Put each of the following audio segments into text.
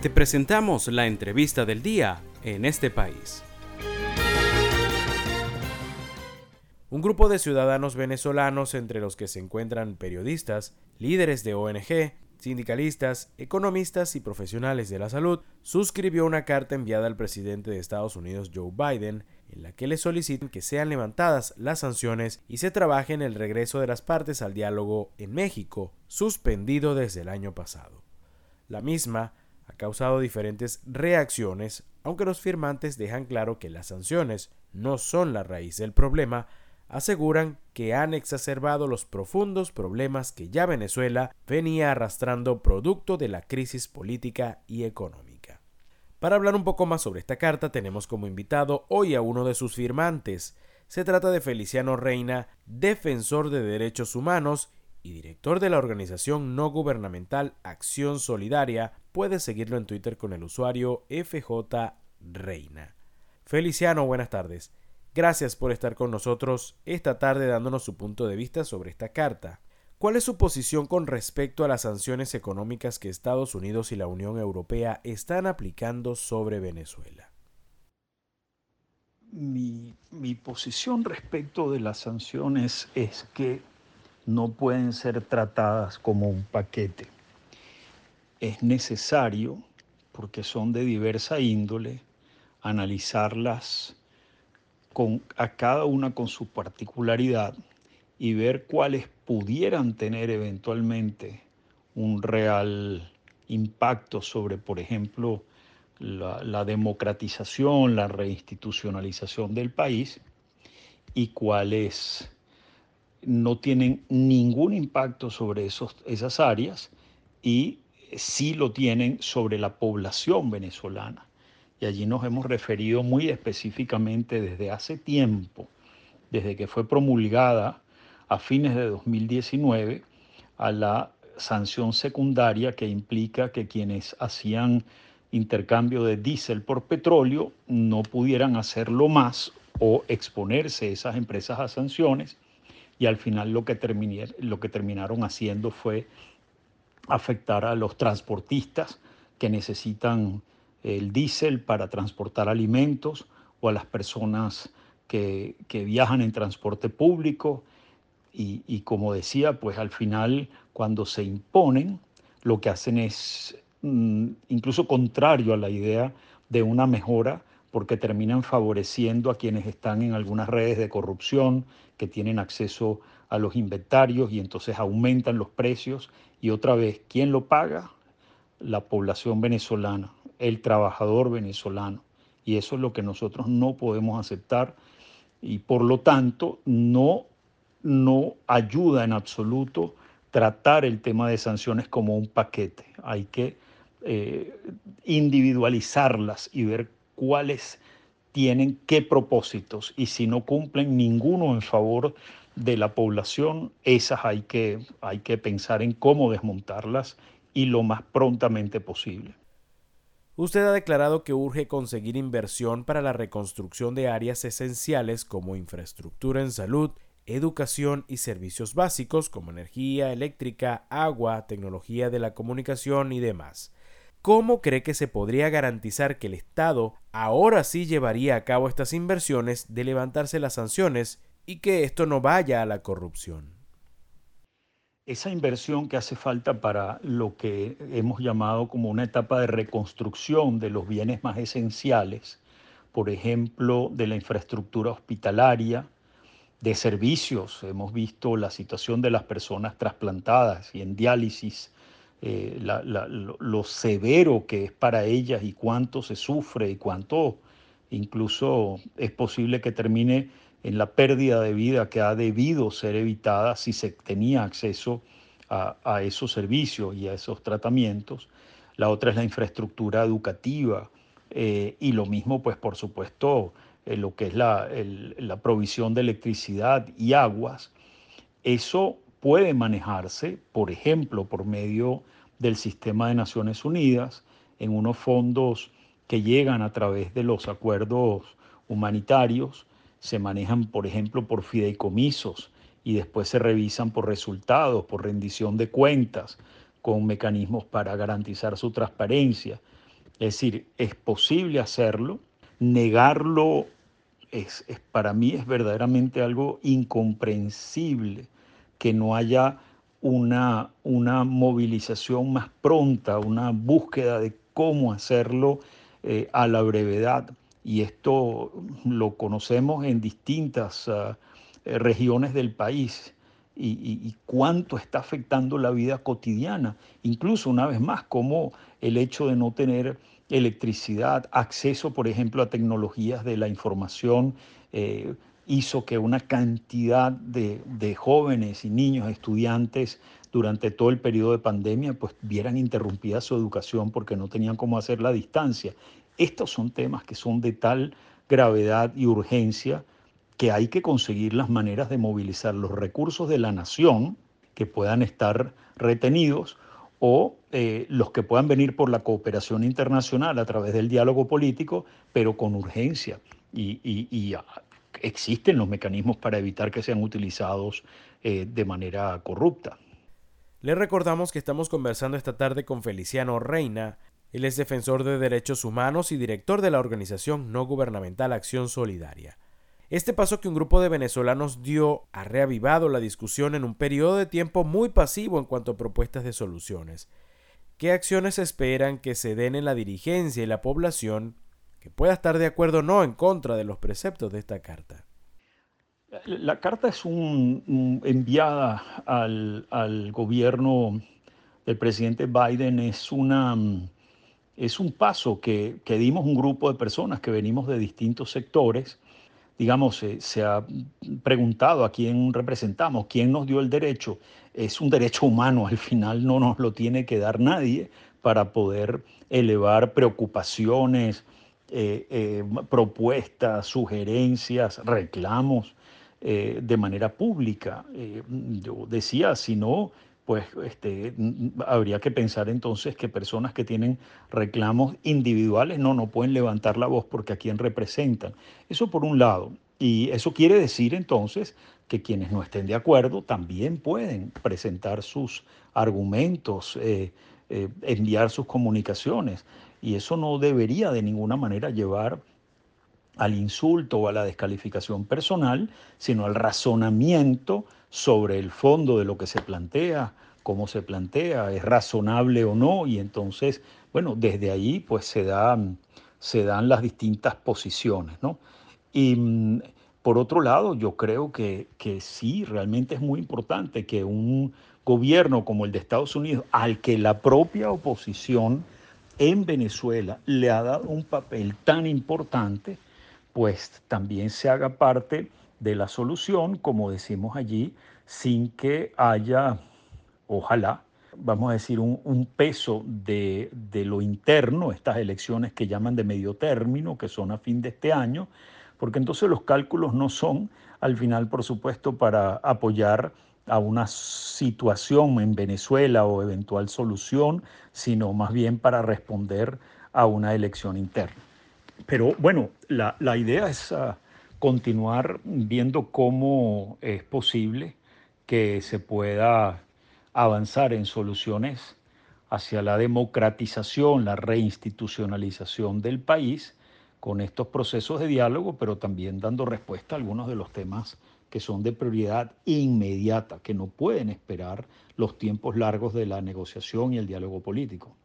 Te presentamos la entrevista del día en este país. Un grupo de ciudadanos venezolanos, entre los que se encuentran periodistas, líderes de ONG, sindicalistas, economistas y profesionales de la salud, suscribió una carta enviada al presidente de Estados Unidos Joe Biden en la que le solicitan que sean levantadas las sanciones y se trabaje en el regreso de las partes al diálogo en México, suspendido desde el año pasado. La misma ha causado diferentes reacciones, aunque los firmantes dejan claro que las sanciones no son la raíz del problema, aseguran que han exacerbado los profundos problemas que ya Venezuela venía arrastrando producto de la crisis política y económica. Para hablar un poco más sobre esta carta tenemos como invitado hoy a uno de sus firmantes. Se trata de Feliciano Reina, defensor de derechos humanos y director de la organización no gubernamental Acción Solidaria. Puede seguirlo en Twitter con el usuario FJ Reina. Feliciano, buenas tardes. Gracias por estar con nosotros esta tarde dándonos su punto de vista sobre esta carta. ¿Cuál es su posición con respecto a las sanciones económicas que Estados Unidos y la Unión Europea están aplicando sobre Venezuela? Mi, mi, posición respecto de las sanciones es que no pueden ser tratadas como un paquete. Es necesario, porque son de diversa índole, analizarlas con, a cada una con su particularidad y ver cuáles pudieran tener eventualmente un real impacto sobre, por ejemplo, la, la, democratización, la reinstitucionalización del país y cuáles no tienen ningún impacto sobre esos, esas áreas y sí lo tienen sobre la población venezolana. Y allí nos hemos referido muy específicamente desde hace tiempo, desde que fue promulgada a fines de 2019, a la sanción secundaria que implica que quienes hacían intercambio de diésel por petróleo no pudieran hacerlo más o exponerse esas empresas a sanciones y al final lo que, lo que terminaron haciendo fue afectar a los transportistas que necesitan el diésel para transportar alimentos o a las personas que, viajan en transporte público. Y, como decía, pues al final cuando se imponen, lo que hacen es mm, incluso contrario a la idea de una mejora, porque terminan favoreciendo a quienes están en algunas redes de corrupción, que tienen acceso a los inventarios y entonces aumentan los precios. Y otra vez, ¿quién lo paga? La población venezolana el trabajador venezolano. Y eso es lo que nosotros no podemos aceptar y por lo tanto no, no ayuda en absoluto tratar el tema de sanciones como un paquete. Hay que eh, individualizarlas y ver cuáles tienen qué propósitos y si no cumplen ninguno en favor de la población, esas hay que, hay que pensar en cómo desmontarlas y lo más prontamente posible. Usted ha declarado que urge conseguir inversión para la reconstrucción de áreas esenciales como infraestructura en salud, educación y servicios básicos como energía eléctrica, agua, tecnología de la comunicación y demás. ¿Cómo cree que se podría garantizar que el Estado ahora sí llevaría a cabo estas inversiones de levantarse las sanciones y que esto no vaya a la corrupción? esa inversión que hace falta para lo que hemos llamado como una etapa de reconstrucción de los bienes más esenciales, por ejemplo, de la infraestructura hospitalaria, de servicios. Hemos visto la situación de las personas trasplantadas y en diálisis, eh, lo, severo que es para ellas y cuánto se sufre y cuánto incluso es posible que termine en la pérdida de vida que ha debido ser evitada si se tenía acceso a, esos servicios y a esos tratamientos. La otra es la infraestructura educativa eh, y lo mismo, pues por supuesto, eh, lo que es la, la provisión de electricidad y aguas. Eso puede manejarse, por ejemplo, por medio del sistema de Naciones Unidas, en unos fondos que llegan a través de los acuerdos humanitarios se manejan, por ejemplo, por fideicomisos y después se revisan por resultados, por rendición de cuentas, con mecanismos para garantizar su transparencia. Es decir, es posible hacerlo, negarlo es, para mí es verdaderamente algo incomprensible que no haya una, una movilización más pronta, una búsqueda de cómo hacerlo eh, a la brevedad. Y esto lo conocemos en distintas ah, regiones del país y, cuánto está afectando la vida cotidiana. Incluso, una vez más, como el hecho de no tener electricidad, acceso, por ejemplo, a tecnologías de la información, eh, hizo que una cantidad de, jóvenes y niños, estudiantes, durante todo el periodo de pandemia, pues vieran interrumpida su educación porque no tenían cómo hacer la distancia. Estos son temas que son de tal gravedad y urgencia que hay que conseguir las maneras de movilizar los recursos de la nación que puedan estar retenidos o eh, los que puedan venir por la cooperación internacional a través del diálogo político, pero con urgencia. Y, ah, existen los mecanismos para evitar que sean utilizados eh, de manera corrupta. Le recordamos que estamos conversando esta tarde con Feliciano Reina. Él es defensor de derechos humanos y director de la organización no gubernamental Acción Solidaria. Este paso que un grupo de venezolanos dio ha reavivado la discusión en un periodo de tiempo muy pasivo en cuanto a propuestas de soluciones. ¿Qué acciones esperan que se den en la dirigencia y la población que pueda estar de acuerdo o no en contra de los preceptos de esta carta? La carta es un, enviada al, gobierno del presidente Biden, es, una, es un paso que, que dimos un grupo de personas que venimos de distintos sectores digamos, se ha preguntado a quién representamos, quién nos dio el derecho. Es un derecho humano, al final no nos lo tiene que dar nadie para poder elevar preocupaciones, eh, eh, propuestas, sugerencias, reclamos eh, de manera pública. yo decía, si no, pues este, habría que pensar entonces que personas que tienen reclamos individuales no, no pueden levantar la voz porque a quién representan. Eso por un lado. Y eso quiere decir entonces que quienes no estén de acuerdo también pueden presentar sus argumentos, enviar sus comunicaciones. Y eso no debería de ninguna manera llevar al insulto o a la descalificación personal, sino al razonamiento sobre el fondo de lo que se plantea, cómo se plantea, es razonable o no, y entonces, bueno, desde ahí pues se dan, se dan las distintas posiciones, ¿no? Y mm, por otro lado, yo creo que, que sí, realmente es muy importante que un gobierno como el de Estados Unidos, al que la propia oposición en Venezuela le ha dado un papel tan importante, pues también se haga parte de la solución, como decimos allí, sin que haya, ojalá, vamos a decir, un, peso de, lo interno, estas elecciones que llaman de medio término, que son a fin de este año, porque entonces los cálculos no son al final, por supuesto, para apoyar a una situación en Venezuela o eventual solución, sino más bien para responder a una elección interna. Pero bueno, la, idea es... Ah, continuar viendo cómo es posible que se pueda avanzar en soluciones hacia la democratización, la reinstitucionalización del país con estos procesos de diálogo, pero también dando respuesta a algunos de los temas que son de prioridad inmediata, que no pueden esperar los tiempos largos de la negociación y el diálogo político.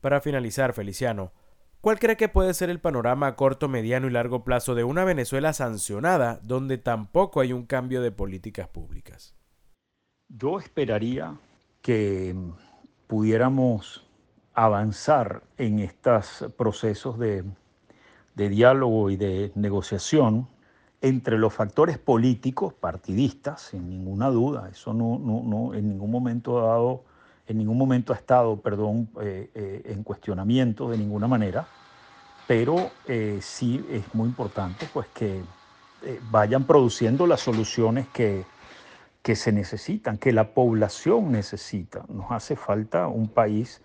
Para finalizar, Feliciano, ¿Cuál cree que puede ser el panorama a corto, mediano y largo plazo de una Venezuela sancionada donde tampoco hay un cambio de políticas públicas? Yo esperaría que pudiéramos avanzar en estos procesos de, diálogo y de negociación entre los factores políticos, partidistas, sin ninguna duda, eso no, no en ningún momento ha dado en ningún momento ha estado, perdón, eh, eh, en cuestionamiento de ninguna manera, pero eh, sí es muy importante pues que vayan produciendo las soluciones que, que se necesitan, que la población necesita. Nos hace falta un país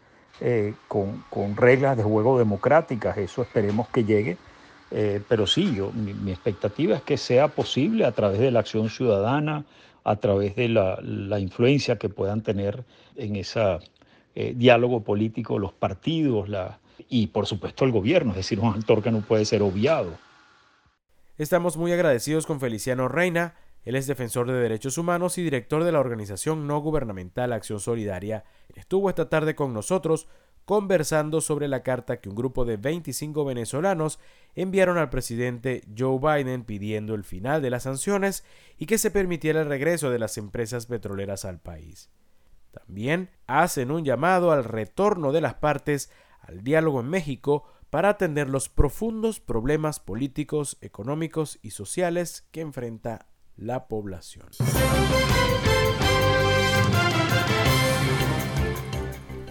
con, con, reglas de juego democráticas, eso esperemos que llegue. Pero sí, yo, mi, expectativa es que sea posible a través de la acción ciudadana, a través de la, influencia que puedan tener en ese eh, diálogo político los partidos y por supuesto el gobierno, es decir, un actor que no puede ser obviado. Estamos muy agradecidos con Feliciano Reina, él es defensor de derechos humanos y director de la organización no gubernamental Acción Solidaria. Estuvo esta tarde con nosotros conversando sobre la carta que un grupo de 25 venezolanos enviaron al presidente Joe Biden pidiendo el final de las sanciones y que se permitiera el regreso de las empresas petroleras al país. También hacen un llamado al retorno de las partes al diálogo en México para atender los profundos problemas políticos, económicos y sociales que enfrenta la población.